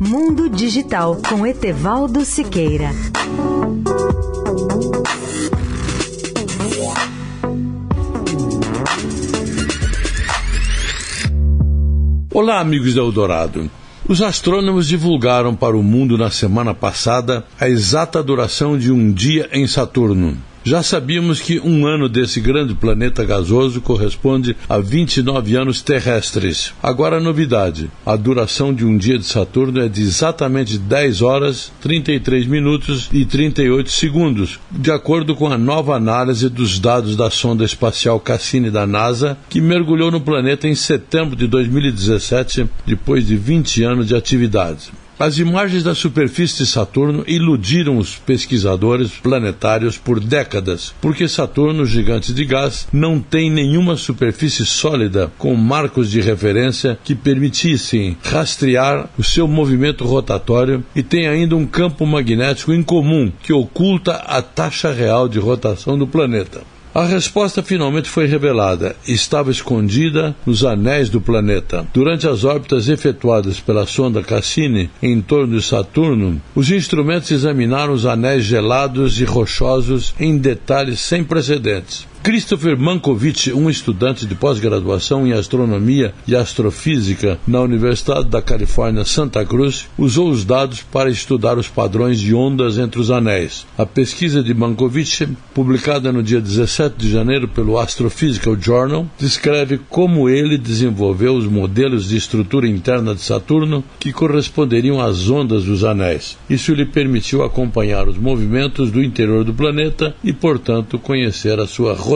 Mundo Digital com Etevaldo Siqueira. Olá, amigos da Eldorado. Os astrônomos divulgaram para o mundo na semana passada a exata duração de um dia em Saturno. Já sabíamos que um ano desse grande planeta gasoso corresponde a 29 anos terrestres. Agora a novidade: a duração de um dia de Saturno é de exatamente 10 horas, 33 minutos e 38 segundos, de acordo com a nova análise dos dados da sonda espacial Cassini da NASA, que mergulhou no planeta em setembro de 2017, depois de 20 anos de atividade. As imagens da superfície de Saturno iludiram os pesquisadores planetários por décadas, porque Saturno, gigante de gás, não tem nenhuma superfície sólida com marcos de referência que permitissem rastrear o seu movimento rotatório e tem ainda um campo magnético incomum que oculta a taxa real de rotação do planeta. A resposta finalmente foi revelada. Estava escondida nos anéis do planeta. Durante as órbitas efetuadas pela sonda Cassini em torno de Saturno, os instrumentos examinaram os anéis gelados e rochosos em detalhes sem precedentes. Christopher Mankovic, um estudante de pós-graduação em astronomia e astrofísica na Universidade da Califórnia Santa Cruz, usou os dados para estudar os padrões de ondas entre os anéis. A pesquisa de Mankovic, publicada no dia 17 de janeiro pelo Astrophysical Journal, descreve como ele desenvolveu os modelos de estrutura interna de Saturno que corresponderiam às ondas dos anéis. Isso lhe permitiu acompanhar os movimentos do interior do planeta e, portanto, conhecer a sua rotação